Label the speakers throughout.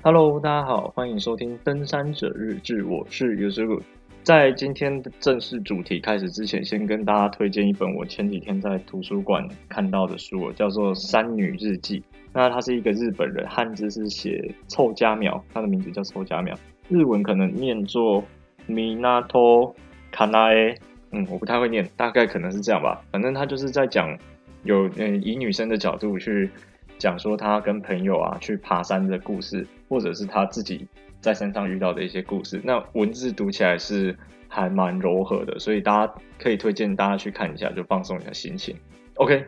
Speaker 1: Hello，大家好，欢迎收听《登山者日志》，我是 Yuzu。在今天的正式主题开始之前，先跟大家推荐一本我前几天在图书馆看到的书，叫做《山女日记》。那它是一个日本人，汉字是写凑佳苗，它的名字叫凑佳苗，日文可能念作 Minato Kanae，嗯，我不太会念，大概可能是这样吧。反正它就是在讲有嗯以女生的角度去。讲说他跟朋友啊去爬山的故事，或者是他自己在山上遇到的一些故事。那文字读起来是还蛮柔和的，所以大家可以推荐大家去看一下，就放松一下心情。OK，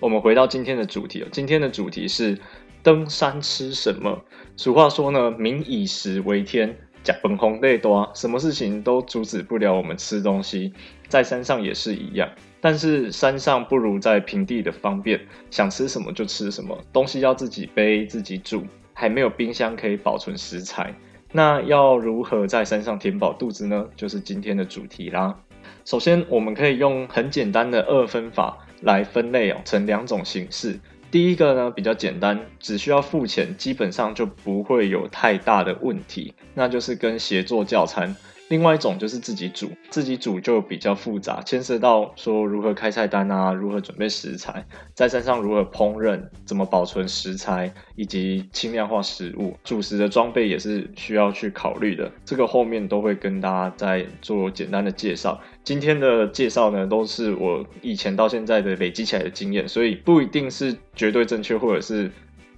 Speaker 1: 我们回到今天的主题哦。今天的主题是登山吃什么？俗话说呢，民以食为天，呷饭皇帝大，什么事情都阻止不了我们吃东西，在山上也是一样。但是山上不如在平地的方便，想吃什么就吃什么，东西要自己背自己煮，还没有冰箱可以保存食材。那要如何在山上填饱肚子呢？就是今天的主题啦。首先，我们可以用很简单的二分法来分类哦，成两种形式。第一个呢比较简单，只需要付钱，基本上就不会有太大的问题，那就是跟协作叫餐。另外一种就是自己煮，自己煮就比较复杂，牵涉到说如何开菜单啊，如何准备食材，在山上如何烹饪，怎么保存食材，以及轻量化食物，主食的装备也是需要去考虑的。这个后面都会跟大家再做简单的介绍。今天的介绍呢，都是我以前到现在的累积起来的经验，所以不一定是绝对正确，或者是。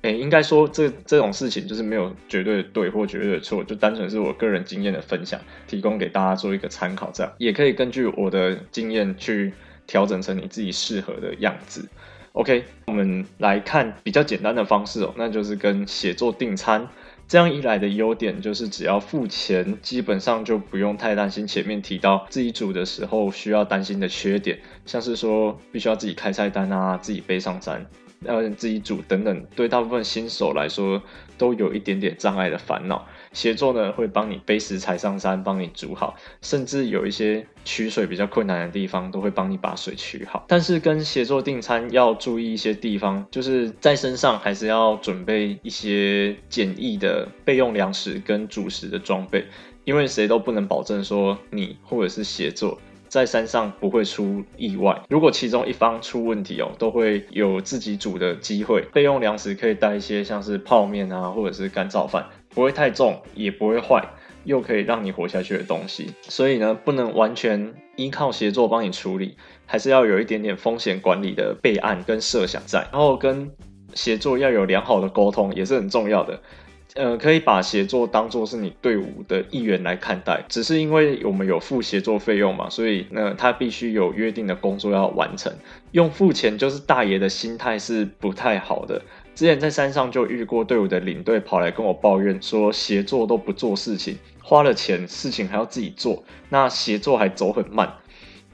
Speaker 1: 诶，应该说这这种事情就是没有绝对的对或绝对的错，就单纯是我个人经验的分享，提供给大家做一个参考，这样也可以根据我的经验去调整成你自己适合的样子。OK，我们来看比较简单的方式哦，那就是跟写作订餐。这样一来的优点就是只要付钱，基本上就不用太担心前面提到自己煮的时候需要担心的缺点，像是说必须要自己开菜单啊，自己背上山。要自己煮等等，对大部分新手来说都有一点点障碍的烦恼。协作呢，会帮你背食材上山，帮你煮好，甚至有一些取水比较困难的地方，都会帮你把水取好。但是跟协作订餐要注意一些地方，就是在身上还是要准备一些简易的备用粮食跟主食的装备，因为谁都不能保证说你或者是协作。在山上不会出意外，如果其中一方出问题哦，都会有自己煮的机会。备用粮食可以带一些像是泡面啊，或者是干燥饭，不会太重，也不会坏，又可以让你活下去的东西。所以呢，不能完全依靠协作帮你处理，还是要有一点点风险管理的备案跟设想在。然后跟协作要有良好的沟通，也是很重要的。呃，可以把协作当做是你队伍的一员来看待，只是因为我们有付协作费用嘛，所以那他必须有约定的工作要完成。用付钱就是大爷的心态是不太好的。之前在山上就遇过队伍的领队跑来跟我抱怨说，协作都不做事情，花了钱事情还要自己做，那协作还走很慢。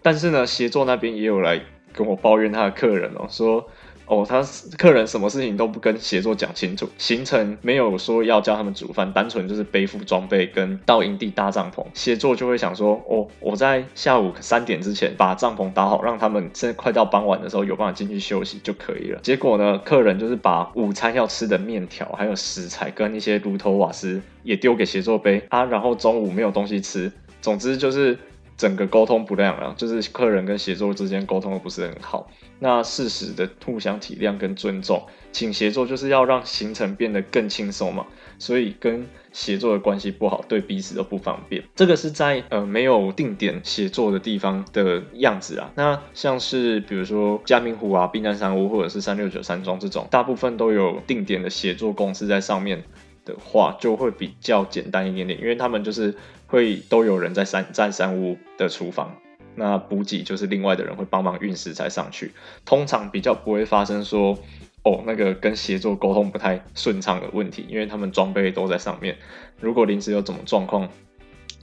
Speaker 1: 但是呢，协作那边也有来跟我抱怨他的客人哦，说。哦，他客人什么事情都不跟协作讲清楚，行程没有说要教他们煮饭，单纯就是背负装备跟到营地搭帐篷。协作就会想说，哦，我在下午三点之前把帐篷搭好，让他们现在快到傍晚的时候有办法进去休息就可以了。结果呢，客人就是把午餐要吃的面条还有食材跟一些炉头瓦斯也丢给协作背啊，然后中午没有东西吃，总之就是。整个沟通不良了，就是客人跟协作之间沟通的不是很好。那适时的互相体谅跟尊重，请协作就是要让行程变得更轻松嘛。所以跟协作的关系不好，对彼此都不方便。这个是在呃没有定点协作的地方的样子啊。那像是比如说嘉明湖啊、避难山屋或者是三六九山庄这种，大部分都有定点的协作公司在上面的话，就会比较简单一点点，因为他们就是。会都有人在山在山屋的厨房，那补给就是另外的人会帮忙运食材上去，通常比较不会发生说哦那个跟协作沟通不太顺畅的问题，因为他们装备都在上面，如果临时有什么状况，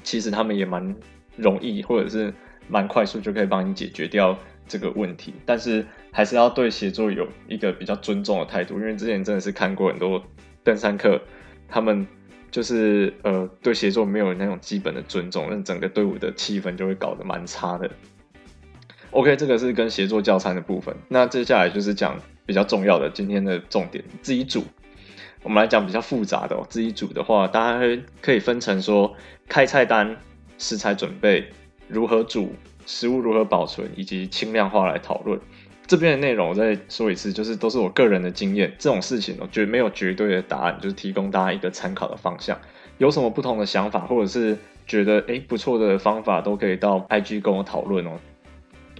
Speaker 1: 其实他们也蛮容易或者是蛮快速就可以帮你解决掉这个问题，但是还是要对协作有一个比较尊重的态度，因为之前真的是看过很多登山客他们。就是呃，对协作没有那种基本的尊重，那整个队伍的气氛就会搞得蛮差的。OK，这个是跟协作教餐的部分。那接下来就是讲比较重要的今天的重点，自己煮。我们来讲比较复杂的哦，自己煮的话，大家可以分成说开菜单、食材准备、如何煮、食物如何保存以及轻量化来讨论。这边的内容我再说一次，就是都是我个人的经验，这种事情我觉得没有绝对的答案，就是提供大家一个参考的方向。有什么不同的想法，或者是觉得诶不错的方法，都可以到 IG 跟我讨论哦。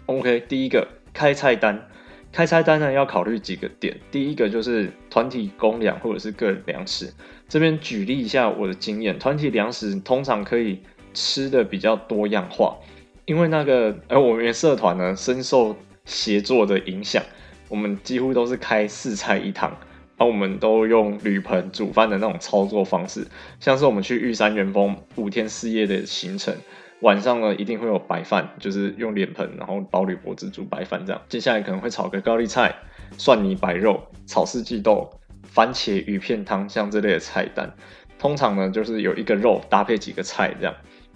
Speaker 1: OK，第一个开菜单。开菜单呢，要考虑几个点，第一个就是团体公粮或者是个人粮食。这边举例一下我的经验，团体粮食通常可以吃的比较多样化，因为那个而我们社团呢深受协作的影响，我们几乎都是开四菜一汤，而我们都用铝盆煮饭的那种操作方式，像是我们去玉山元丰五天四夜的行程。晚上呢，一定会有白饭，就是用脸盆，然后包铝箔纸煮白饭这样。接下来可能会炒个高丽菜、蒜泥白肉、炒四季豆、番茄鱼片汤，像这类的菜单。通常呢，就是有一个肉搭配几个菜这样。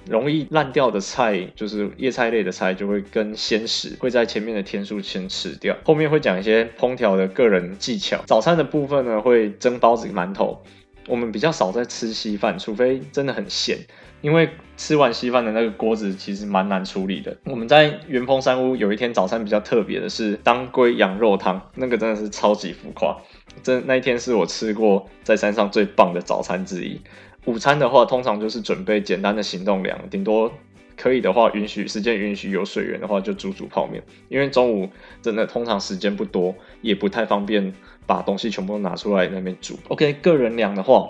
Speaker 1: 容易烂掉的菜，就是叶菜类的菜，就会跟鲜食会在前面的天数先吃掉。后面会讲一些烹调的个人技巧。早餐的部分呢，会蒸包子、馒头。我们比较少在吃稀饭，除非真的很咸。因为吃完稀饭的那个锅子其实蛮难处理的。我们在元丰山屋有一天早餐比较特别的是当归羊肉汤，那个真的是超级浮夸。这那一天是我吃过在山上最棒的早餐之一。午餐的话，通常就是准备简单的行动粮，顶多可以的话，允许时间允许有水源的话，就煮煮泡面。因为中午真的通常时间不多，也不太方便把东西全部都拿出来那边煮。OK，个人粮的话，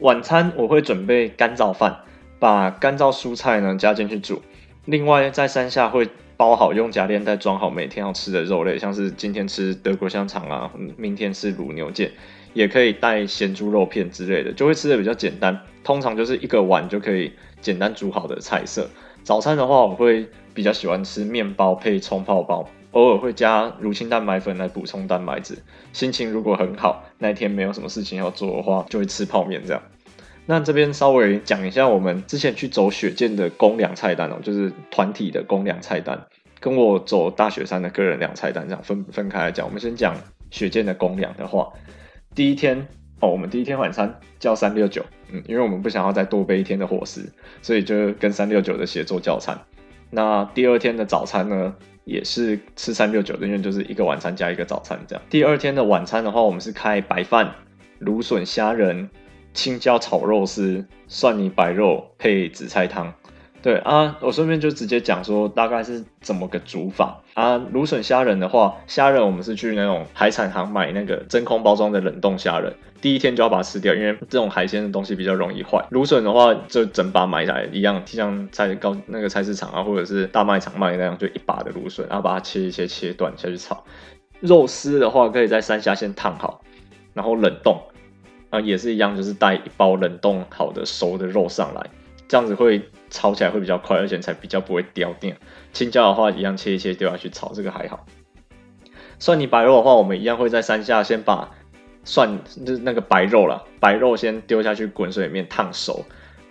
Speaker 1: 晚餐我会准备干燥饭。把干燥蔬菜呢加进去煮，另外在山下会包好，用夹链袋装好每天要吃的肉类，像是今天吃德国香肠啊，明天吃卤牛腱，也可以带咸猪肉片之类的，就会吃的比较简单。通常就是一个碗就可以简单煮好的菜色。早餐的话，我会比较喜欢吃面包配冲泡包，偶尔会加乳清蛋白粉来补充蛋白质。心情如果很好，那一天没有什么事情要做的话，就会吃泡面这样。那这边稍微讲一下，我们之前去走雪见的公粮菜单哦，就是团体的公粮菜单，跟我走大雪山的个人粮菜单这样分分开来讲。我们先讲雪见的公粮的话，第一天哦，我们第一天晚餐叫三六九，嗯，因为我们不想要再多备一天的伙食，所以就跟三六九的协作叫餐。那第二天的早餐呢，也是吃三六九的，因为就是一个晚餐加一个早餐这样。第二天的晚餐的话，我们是开白饭、芦笋虾仁。青椒炒肉丝、蒜泥白肉配紫菜汤，对啊，我顺便就直接讲说大概是怎么个煮法啊。芦笋虾仁的话，虾仁我们是去那种海产行买那个真空包装的冷冻虾仁，第一天就要把它吃掉，因为这种海鲜的东西比较容易坏。芦笋的话，就整把买来一样，像菜高那个菜市场啊，或者是大卖场卖那样，就一把的芦笋，然后把它切一切切断下去炒。肉丝的话，可以在山下先烫好，然后冷冻。啊，也是一样，就是带一包冷冻好的熟的肉上来，这样子会炒起来会比较快，而且才比较不会掉电。青椒的话，一样切一切丢下去炒，这个还好。蒜泥白肉的话，我们一样会在山下先把蒜就是那个白肉啦，白肉先丢下去滚水里面烫熟，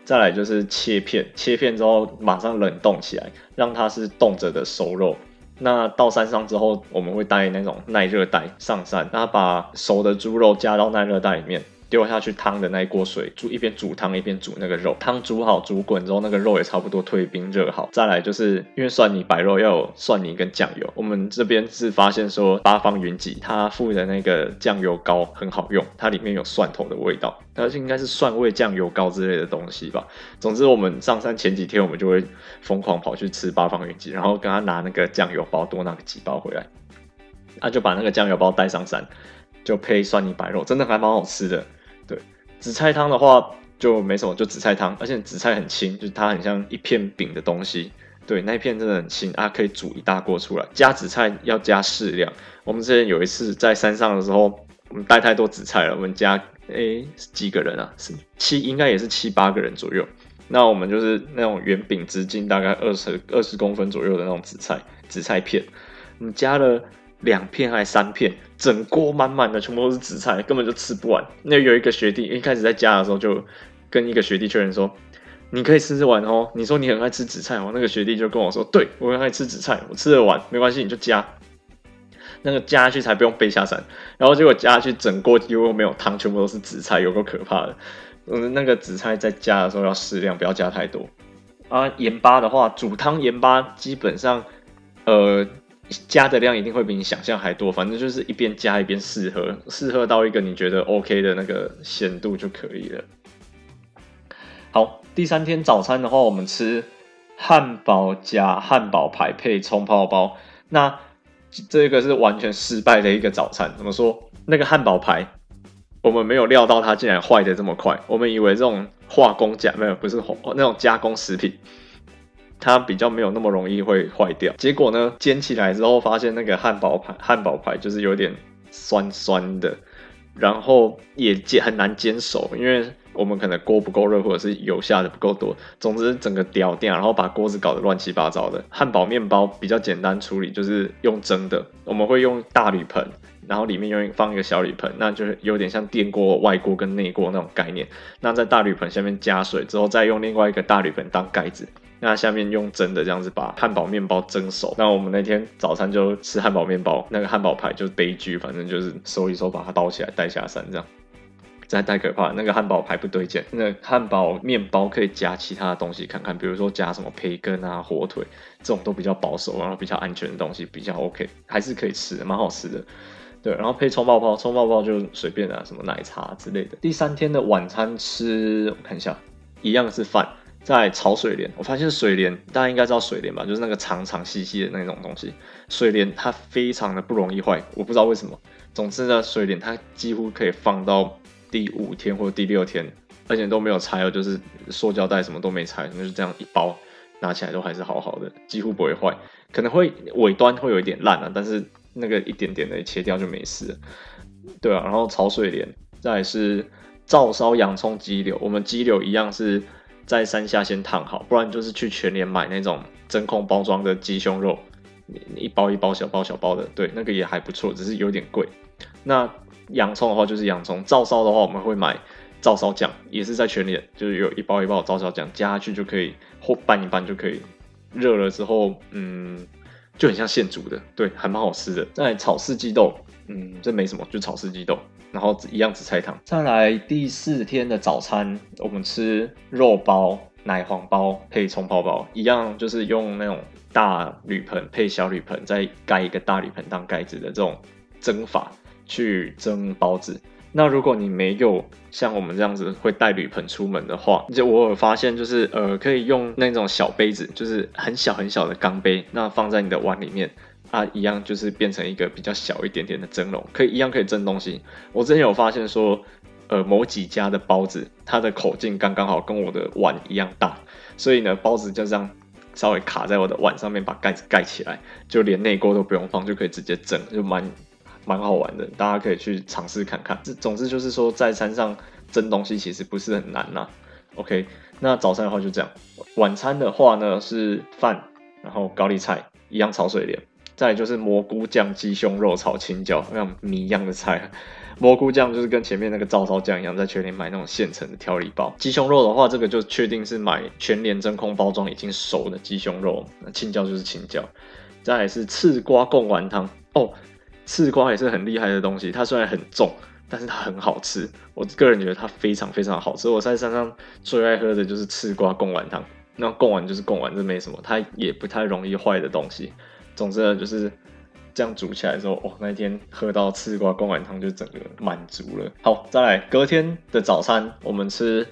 Speaker 1: 再来就是切片，切片之后马上冷冻起来，让它是冻着的熟肉。那到山上之后，我们会带那种耐热袋上山，然后把熟的猪肉加到耐热袋里面。丢下去汤的那一锅水，煮一边煮汤一边煮那个肉，汤煮好煮滚之后，那个肉也差不多退冰热好。再来就是因为蒜泥白肉要有蒜泥跟酱油，我们这边是发现说八方云集它附的那个酱油膏很好用，它里面有蒜头的味道，它应该是蒜味酱油膏之类的东西吧。总之我们上山前几天，我们就会疯狂跑去吃八方云集，然后跟他拿那个酱油包，多拿个几包回来，那、就把那个酱油包带上山，就配蒜泥白肉，真的还蛮好吃的。紫菜汤的话就没什么，就紫菜汤，而且紫菜很轻，就是它很像一片饼的东西。对，那一片真的很轻啊，可以煮一大锅出来。加紫菜要加适量。我们之前有一次在山上的时候，我们带太多紫菜了，我们家诶几个人啊？是七，应该也是七八个人左右。那我们就是那种圆饼直径大概二十二十公分左右的那种紫菜，紫菜片，我们加了。两片还是三片，整锅满满的，全部都是紫菜，根本就吃不完。那有一个学弟一开始在加的时候，就跟一个学弟确认说：“你可以吃吃完哦。”你说你很爱吃紫菜哦，那个学弟就跟我说：“对，我很爱吃紫菜，我吃得完，没关系，你就加。”那个加下去才不用背下山。然后结果加下去整锅几乎没有汤，全部都是紫菜，有够可怕的。嗯，那个紫菜在加的时候要适量，不要加太多。啊，盐巴的话，煮汤盐巴基本上，呃，加的量一定会比你想象还多。反正就是一边加一边试喝，试喝到一个你觉得 OK 的那个咸度就可以了。好，第三天早餐的话，我们吃汉堡加汉堡排配葱泡包。那这个是完全失败的一个早餐。怎么说？那个汉堡排，我们没有料到它竟然坏的这么快。我们以为这种。化工加没有，不是那种加工食品，它比较没有那么容易会坏掉。结果呢，煎起来之后发现那个汉堡排，汉堡排就是有点酸酸的，然后也煎很难煎熟，因为我们可能锅不够热，或者是油下的不够多。总之整个掉掉，然后把锅子搞得乱七八糟的。汉堡面包比较简单处理，就是用蒸的，我们会用大铝盆。然后里面用放一个小铝盆，那就是有点像电锅外锅跟内锅那种概念。那在大铝盆下面加水之后，再用另外一个大铝盆当盖子，那下面用蒸的这样子把汉堡面包蒸熟。那我们那天早餐就吃汉堡面包，那个汉堡排就悲剧，反正就是收一收把它包起来带下山这样，这太可怕了。那个汉堡排不对劲，那汉堡面包可以夹其他的东西看看，比如说夹什么培根啊、火腿这种都比较保守，然后比较安全的东西比较 OK，还是可以吃的，蛮好吃的。对，然后配葱爆泡，葱爆泡就随便啊，什么奶茶之类的。第三天的晚餐吃，我看一下，一样是饭，在炒水莲。我发现水莲，大家应该知道水莲吧？就是那个长长细细的那种东西。水莲它非常的不容易坏，我不知道为什么。总之呢，水莲它几乎可以放到第五天或者第六天，而且都没有拆哦，就是塑胶袋什么都没拆，就是这样一包拿起来都还是好好的，几乎不会坏。可能会尾端会有一点烂啊，但是。那个一点点的切掉就没事，对啊，然后炒水莲，再来是照烧洋葱鸡柳，我们鸡柳一样是在山下先烫好，不然就是去全联买那种真空包装的鸡胸肉，一包一包小包小包的，对，那个也还不错，只是有点贵。那洋葱的话就是洋葱，照烧的话我们会买照烧酱，也是在全联，就是有一包一包的照烧酱，加下去就可以或拌一拌就可以，热了之后，嗯。就很像现煮的，对，还蛮好吃的。再炒四季豆，嗯，这没什么，就炒四季豆，然后一样紫菜汤。再来第四天的早餐，我们吃肉包、奶黄包配葱泡包，一样就是用那种大铝盆配小铝盆，再盖一个大铝盆当盖子的这种蒸法去蒸包子。那如果你没有像我们这样子会带铝盆出门的话，就我有发现，就是呃，可以用那种小杯子，就是很小很小的钢杯，那放在你的碗里面啊，一样就是变成一个比较小一点点的蒸笼，可以一样可以蒸东西。我之前有发现说，呃，某几家的包子，它的口径刚刚好跟我的碗一样大，所以呢，包子就这样稍微卡在我的碗上面，把盖子盖起来，就连内锅都不用放，就可以直接蒸，就蛮。蛮好玩的，大家可以去尝试看看。这总之就是说，在山上蒸东西其实不是很难呐。OK，那早餐的话就这样。晚餐的话呢是饭，然后高丽菜一样炒水莲，再来就是蘑菇酱鸡胸肉炒青椒，那种谜一样的菜。蘑菇酱就是跟前面那个照烧酱一样，在全联买那种现成的调理包。鸡胸肉的话，这个就确定是买全联真空包装已经熟的鸡胸肉。青椒就是青椒，再来是刺瓜贡丸汤哦。刺瓜也是很厉害的东西，它虽然很重，但是它很好吃。我个人觉得它非常非常好吃。我在山上最爱喝的就是刺瓜贡丸汤。那贡丸就是贡丸，这没什么，它也不太容易坏的东西。总之呢，就是这样煮起来之后，哦，那一天喝到刺瓜贡丸汤就整个满足了。好，再来隔天的早餐，我们吃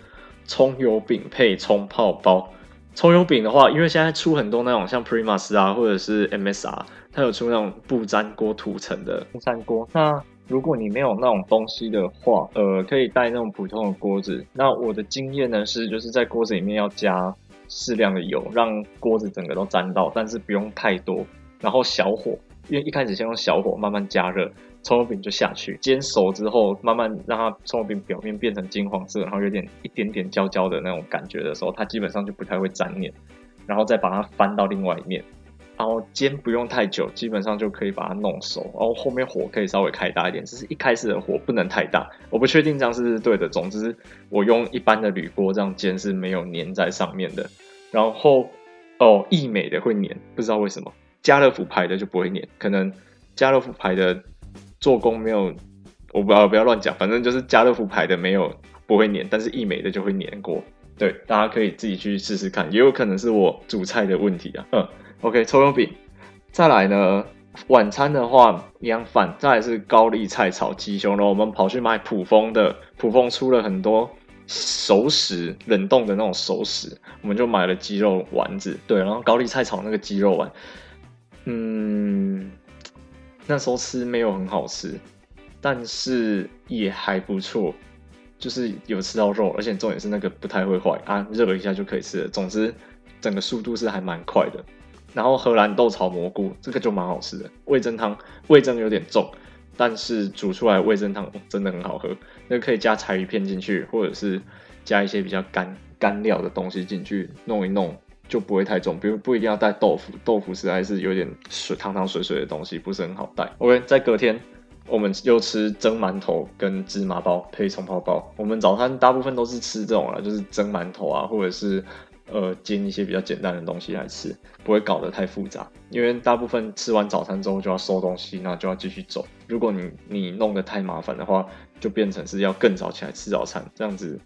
Speaker 1: 葱油饼配葱泡包。葱油饼的话，因为现在出很多那种像 Primus 啊，或者是 MSR。它有出那种不粘锅涂层的不粘锅。那如果你没有那种东西的话，呃，可以带那种普通的锅子。那我的经验呢是，就是在锅子里面要加适量的油，让锅子整个都沾到，但是不用太多。然后小火，因为一开始先用小火慢慢加热，葱油饼就下去煎熟之后，慢慢让它葱油饼表面变成金黄色，然后有点一点点焦焦的那种感觉的时候，它基本上就不太会粘黏。然后再把它翻到另外一面。然后煎不用太久，基本上就可以把它弄熟。然后后面火可以稍微开大一点，只是一开始的火不能太大。我不确定这样是不是对的。总之，我用一般的铝锅这样煎是没有粘在上面的。然后哦，义美的会粘，不知道为什么。家乐福牌的就不会粘，可能家乐福牌的做工没有，我不要不要乱讲，反正就是家乐福牌的没有不会粘，但是易美的就会粘过。对，大家可以自己去试试看，也有可能是我煮菜的问题啊。嗯，OK，葱油饼，再来呢。晚餐的话，一样饭，再来是高丽菜炒鸡胸肉。我们跑去买普丰的，普丰出了很多熟食，冷冻的那种熟食，我们就买了鸡肉丸子。对，然后高丽菜炒那个鸡肉丸，嗯，那时候吃没有很好吃，但是也还不错，就是有吃到肉，而且重点是那个不太会坏啊，热一下就可以吃了。总之，整个速度是还蛮快的。然后荷兰豆炒蘑菇，这个就蛮好吃的。味噌汤味噌有点重，但是煮出来味噌汤真的很好喝。那可以加柴鱼片进去，或者是加一些比较干干料的东西进去弄一弄，就不会太重。比如不一定要带豆腐，豆腐实在是有点水汤汤水水的东西，不是很好带。OK，在隔天我们又吃蒸馒头跟芝麻包配葱泡包。我们早餐大部分都是吃这种啦，就是蒸馒头啊，或者是。呃，煎一些比较简单的东西来吃，不会搞得太复杂。因为大部分吃完早餐之后就要收东西，那就要继续走。如果你你弄得太麻烦的话，就变成是要更早起来吃早餐，这样子。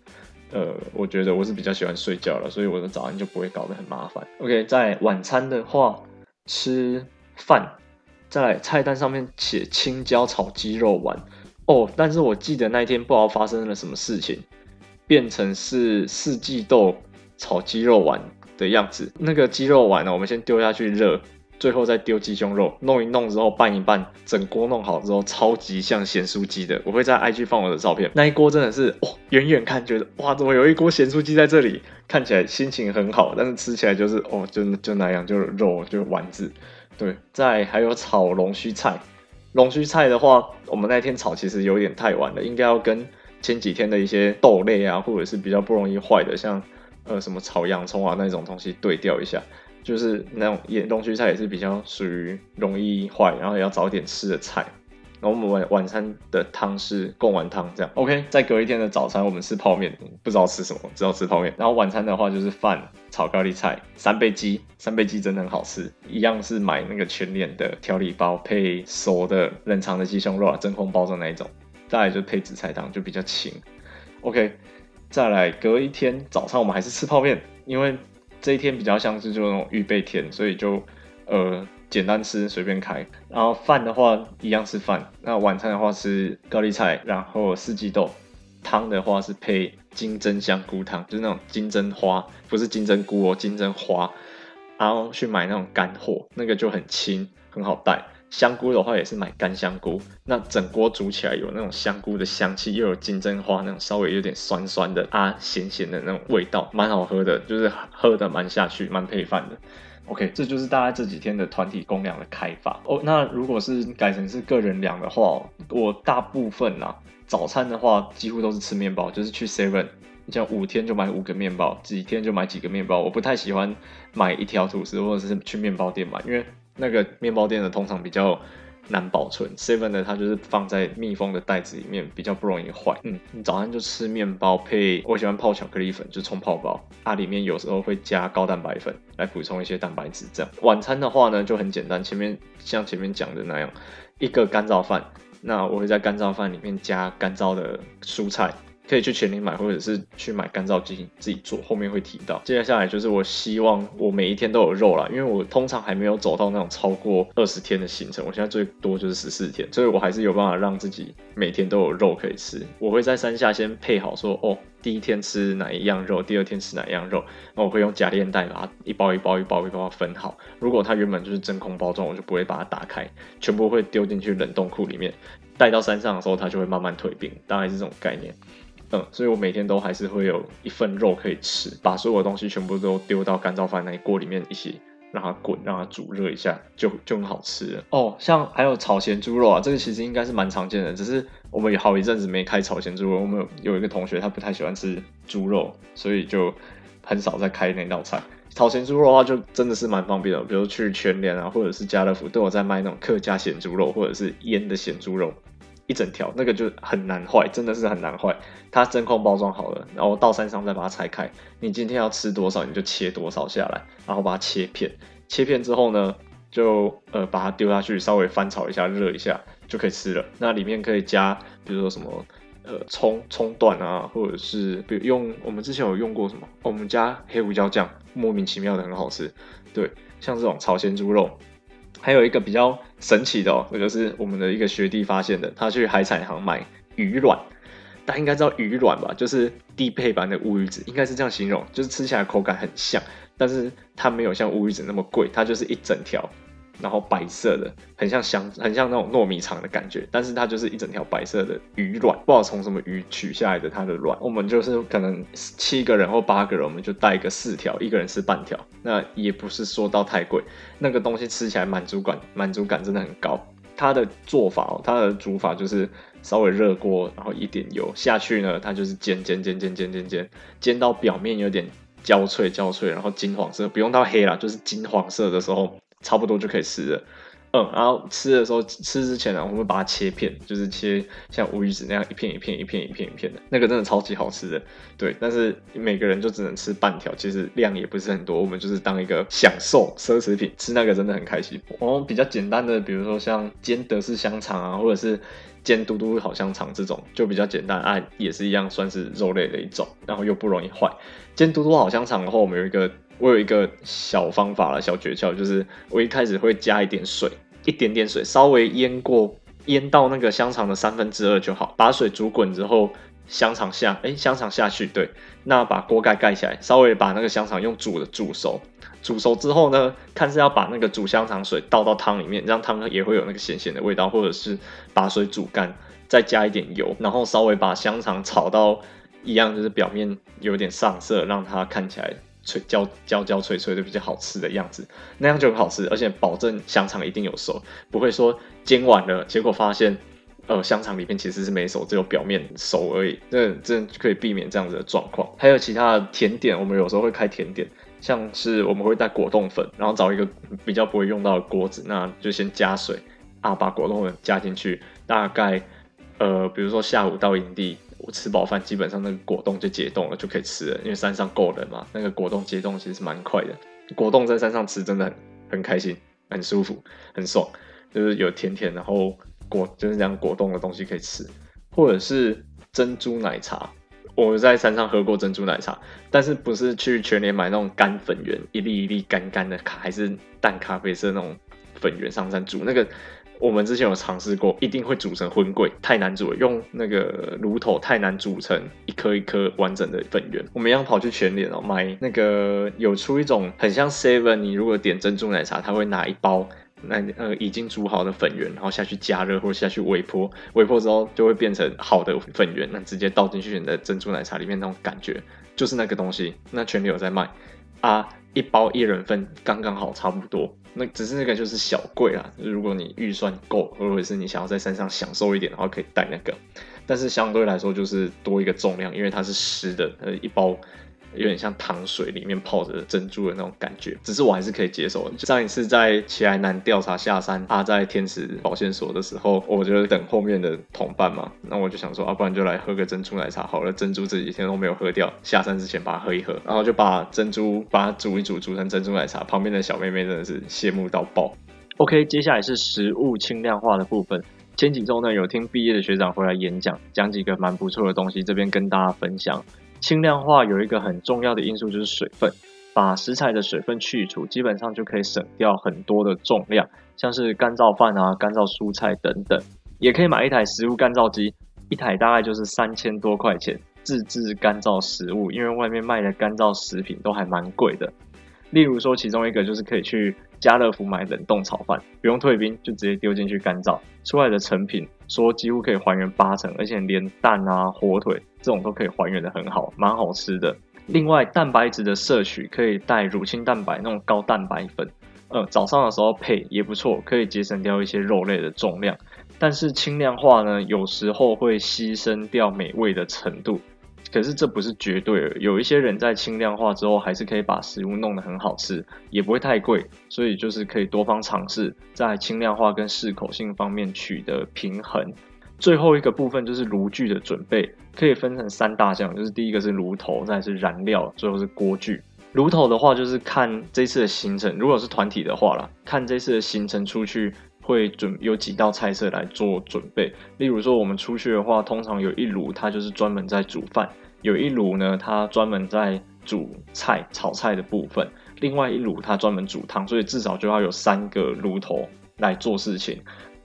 Speaker 1: 呃，我觉得我是比较喜欢睡觉了，所以我的早餐就不会搞得很麻烦。OK，在晚餐的话吃饭，在菜单上面写青椒炒鸡肉丸哦，但是我记得那一天不知道发生了什么事情，变成是四季豆。炒鸡肉丸的样子，那个鸡肉丸呢，我们先丢下去热，最后再丢鸡胸肉，弄一弄之后拌一拌，整锅弄好之后，超级像咸酥鸡的。我会在 IG 放我的照片，那一锅真的是，哦，远远看觉得哇，怎么有一锅咸酥鸡在这里？看起来心情很好，但是吃起来就是哦，就就那样，就是肉就是丸子。对，再还有炒龙须菜，龙须菜的话，我们那天炒其实有点太晚了，应该要跟前几天的一些豆类啊，或者是比较不容易坏的，像。呃，什么炒洋葱啊那种东西对调一下，就是那种也龙须菜也是比较属于容易坏，然后也要早点吃的菜。然后我们晚晚餐的汤是贡丸汤，这样 OK。再隔一天的早餐，我们吃泡面，不知道吃什么，只要吃泡面。然后晚餐的话就是饭炒高丽菜，三杯鸡，三杯鸡真的很好吃。一样是买那个全脸的调理包，配熟的冷藏的鸡胸肉啊，真空包装那一种。再来就配紫菜汤，就比较轻。OK。再来隔一天早上，我们还是吃泡面，因为这一天比较像是就那种预备天，所以就呃简单吃，随便开。然后饭的话一样是饭，那晚餐的话是高丽菜，然后四季豆。汤的话是配金针香菇汤，就是那种金针花，不是金针菇哦，金针花。然后去买那种干货，那个就很轻，很好带。香菇的话也是买干香菇，那整锅煮起来有那种香菇的香气，又有金针花那种稍微有点酸酸的啊咸咸的那种味道，蛮好喝的，就是喝的蛮下去，蛮配饭的。OK，这就是大概这几天的团体公粮的开发哦。那如果是改成是个人粮的话，我大部分啊早餐的话几乎都是吃面包，就是去 Seven，你像五天就买五个面包，几天就买几个面包。我不太喜欢买一条吐司或者是去面包店买，因为。那个面包店的通常比较难保存，seven 的它就是放在密封的袋子里面，比较不容易坏。嗯，你早上就吃面包配，我喜欢泡巧克力粉，就冲泡包，它里面有时候会加高蛋白粉来补充一些蛋白质。这样晚餐的话呢就很简单，前面像前面讲的那样，一个干燥饭，那我会在干燥饭里面加干燥的蔬菜。可以去全联买，或者是去买干燥机自己做。后面会提到。接下来就是我希望我每一天都有肉啦，因为我通常还没有走到那种超过二十天的行程，我现在最多就是十四天，所以我还是有办法让自己每天都有肉可以吃。我会在山下先配好说，哦，第一天吃哪一样肉，第二天吃哪一样肉，那我会用夹链袋把它一包一包一包一包分好。如果它原本就是真空包装，我就不会把它打开，全部会丢进去冷冻库里面，带到山上的时候它就会慢慢退冰，大概是这种概念。嗯，所以我每天都还是会有一份肉可以吃，把所有的东西全部都丢到干燥饭那锅里面一起让它滚，让它煮热一下，就就很好吃了。哦，像还有炒咸猪肉啊，这个其实应该是蛮常见的，只是我们有好一阵子没开炒咸猪肉。我们有有一个同学他不太喜欢吃猪肉，所以就很少再开那道菜。炒咸猪肉的话，就真的是蛮方便的，比如去全联啊，或者是家乐福都有在卖那种客家咸猪肉，或者是腌的咸猪肉。一整条那个就很难坏，真的是很难坏。它真空包装好了，然后到山上再把它拆开。你今天要吃多少，你就切多少下来，然后把它切片。切片之后呢，就呃把它丢下去，稍微翻炒一下，热一下就可以吃了。那里面可以加，比如说什么呃葱葱段啊，或者是比如用我们之前有用过什么，我们加黑胡椒酱，莫名其妙的很好吃。对，像这种朝鲜猪肉，还有一个比较神奇的哦，就是我们的一个学弟发现的，他去海产行买鱼卵。大家应该知道鱼卵吧，就是低配版的乌鱼子，应该是这样形容，就是吃起来口感很像，但是它没有像乌鱼子那么贵，它就是一整条，然后白色的，很像香，很像那种糯米肠的感觉，但是它就是一整条白色的鱼卵，不知道从什么鱼取下来的它的卵，我们就是可能七个人或八个人，我们就带个四条，一个人吃半条，那也不是说到太贵，那个东西吃起来满足感，满足感真的很高。它的做法哦，它的煮法就是稍微热锅，然后一点油下去呢，它就是煎煎煎煎煎煎煎，煎到表面有点焦脆焦脆，然后金黄色，不用到黑啦，就是金黄色的时候，差不多就可以吃了。嗯，然后吃的时候吃之前呢，我们会把它切片，就是切像乌鱼子那样一片一片一片一片一片的，那个真的超级好吃的。对，但是每个人就只能吃半条，其实量也不是很多，我们就是当一个享受奢侈品，吃那个真的很开心。我们比较简单的，比如说像煎德式香肠啊，或者是煎嘟嘟好香肠这种，就比较简单啊，也是一样算是肉类的一种，然后又不容易坏。煎嘟嘟好香肠的话，我们有一个。我有一个小方法了，小诀窍，就是我一开始会加一点水，一点点水，稍微腌过，腌到那个香肠的三分之二就好。把水煮滚之后，香肠下，哎，香肠下去，对，那把锅盖盖起来，稍微把那个香肠用煮的煮熟。煮熟之后呢，看是要把那个煮香肠水倒到汤里面，让汤也会有那个咸咸的味道，或者是把水煮干，再加一点油，然后稍微把香肠炒到一样，就是表面有点上色，让它看起来。脆焦焦焦脆脆的比较好吃的样子，那样就很好吃，而且保证香肠一定有熟，不会说煎完了，结果发现，呃，香肠里面其实是没熟，只有表面熟而已。这这可以避免这样子的状况。还有其他的甜点，我们有时候会开甜点，像是我们会带果冻粉，然后找一个比较不会用到的锅子，那就先加水啊，把果冻粉加进去，大概呃，比如说下午到营地。我吃饱饭，基本上那个果冻就解冻了，就可以吃了。因为山上够冷嘛，那个果冻解冻其实是蛮快的。果冻在山上吃真的很很开心，很舒服，很爽，就是有甜甜，然后果就是这样果冻的东西可以吃，或者是珍珠奶茶。我在山上喝过珍珠奶茶，但是不是去全联买那种干粉圆，一粒一粒干干的，还是淡咖啡色那种粉圆上山煮那个。我们之前有尝试过，一定会煮成粉粿，太难煮了。用那个炉头太难煮成一颗一颗完整的粉圆。我们一样跑去全联哦，买那个有出一种很像 Seven，你如果点珍珠奶茶，他会拿一包那呃已经煮好的粉圆，然后下去加热或者下去微波，微波之后就会变成好的粉圆，那直接倒进去你的珍珠奶茶里面那种感觉，就是那个东西。那全联有在卖啊，一包一人份刚刚好，差不多。那只是那个就是小贵啦，如果你预算够，或者是你想要在山上享受一点的话，可以带那个。但是相对来说就是多一个重量，因为它是湿的，呃，一包。有点像糖水里面泡着珍珠的那种感觉，只是我还是可以接受的。上一次在奇莱南调查下山，他在天池保健所的时候，我就等后面的同伴嘛，那我就想说，啊，不然就来喝个珍珠奶茶好了。珍珠这几天都没有喝掉，下山之前把它喝一喝，然后就把珍珠把它煮一煮，煮成珍珠奶茶。旁边的小妹妹真的是羡慕到爆。OK，接下来是食物轻量化的部分。前几周呢，有听毕业的学长回来演讲，讲几个蛮不错的东西，这边跟大家分享。轻量化有一个很重要的因素就是水分，把食材的水分去除，基本上就可以省掉很多的重量，像是干燥饭啊、干燥蔬菜等等。也可以买一台食物干燥机，一台大概就是三千多块钱，自制干燥食物，因为外面卖的干燥食品都还蛮贵的。例如说，其中一个就是可以去家乐福买冷冻炒饭，不用退冰，就直接丢进去干燥，出来的成品说几乎可以还原八成，而且连蛋啊、火腿这种都可以还原得很好，蛮好吃的。另外，蛋白质的摄取可以带乳清蛋白那种高蛋白粉，呃，早上的时候配也不错，可以节省掉一些肉类的重量。但是轻量化呢，有时候会牺牲掉美味的程度。可是这不是绝对的，有一些人在轻量化之后，还是可以把食物弄得很好吃，也不会太贵，所以就是可以多方尝试，在轻量化跟适口性方面取得平衡。最后一个部分就是炉具的准备，可以分成三大项，就是第一个是炉头，再是燃料，最后是锅具。炉头的话，就是看这次的行程，如果是团体的话啦，看这次的行程出去会准有几道菜色来做准备。例如说，我们出去的话，通常有一炉它就是专门在煮饭，有一炉呢它专门在煮菜炒菜的部分，另外一炉它专门煮汤，所以至少就要有三个炉头来做事情。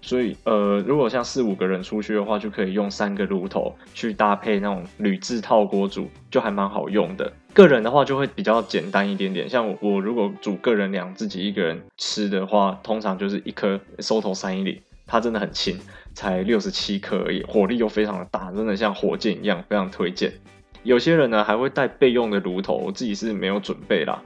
Speaker 1: 所以，呃，如果像四五个人出去的话，就可以用三个炉头去搭配那种铝制套锅煮，就还蛮好用的。个人的话就会比较简单一点点，像我，我如果煮个人粮自己一个人吃的话，通常就是一颗收头三一零，它真的很轻，才六十七克而已，火力又非常的大，真的像火箭一样，非常推荐。有些人呢还会带备用的炉头，我自己是没有准备啦。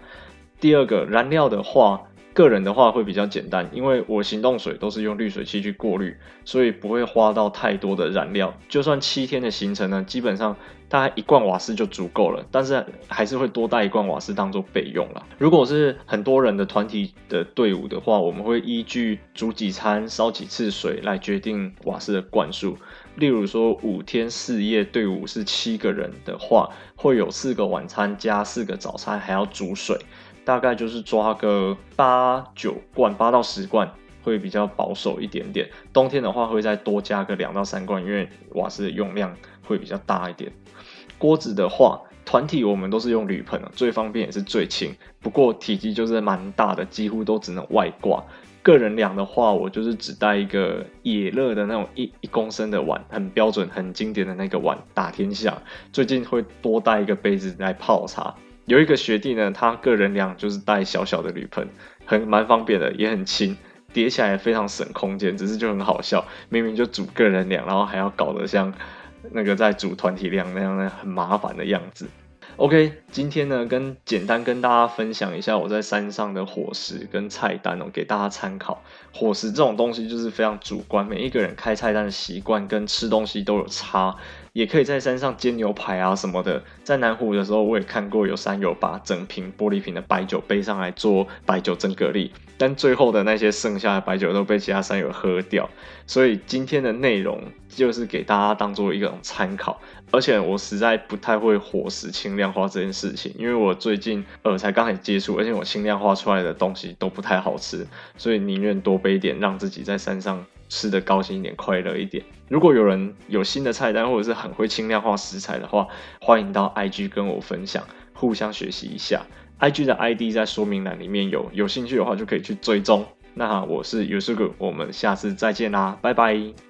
Speaker 1: 第二个燃料的话。个人的话会比较简单，因为我行动水都是用滤水器去过滤，所以不会花到太多的燃料。就算七天的行程呢，基本上大概一罐瓦斯就足够了，但是还是会多带一罐瓦斯当做备用啦。如果是很多人的团体的队伍的话，我们会依据煮几餐、烧几次水来决定瓦斯的罐数。例如说五天四夜队伍是七个人的话，会有四个晚餐加四个早餐，还要煮水。大概就是抓个八九罐，八到十罐会比较保守一点点。冬天的话会再多加个两到三罐，因为瓦斯的用量会比较大一点。锅子的话，团体我们都是用铝盆，最方便也是最轻。不过体积就是蛮大的，几乎都只能外挂。个人量的话，我就是只带一个野乐的那种一一公升的碗，很标准、很经典的那个碗，打天下。最近会多带一个杯子来泡茶。有一个学弟呢，他个人量就是带小小的铝盆，很蛮方便的，也很轻，叠起来也非常省空间。只是就很好笑，明明就煮个人量，然后还要搞得像那个在煮团体量那样很麻烦的样子。OK，今天呢，跟简单跟大家分享一下我在山上的伙食跟菜单哦，给大家参考。伙食这种东西就是非常主观，每一个人开菜单的习惯跟吃东西都有差。也可以在山上煎牛排啊什么的。在南湖的时候，我也看过有山友把整瓶玻璃瓶的白酒背上来做白酒蒸蛤蜊，但最后的那些剩下的白酒都被其他山友喝掉。所以今天的内容就是给大家当做一种参考。而且我实在不太会伙食轻量化这件事情，因为我最近呃才刚开始接触，而且我轻量化出来的东西都不太好吃，所以宁愿多备一点，让自己在山上。吃得高兴一点，快乐一点。如果有人有新的菜单，或者是很会轻量化食材的话，欢迎到 IG 跟我分享，互相学习一下。IG 的 ID 在说明栏里面有，有兴趣的话就可以去追踪。那我是 Yusuke，我们下次再见啦，拜拜。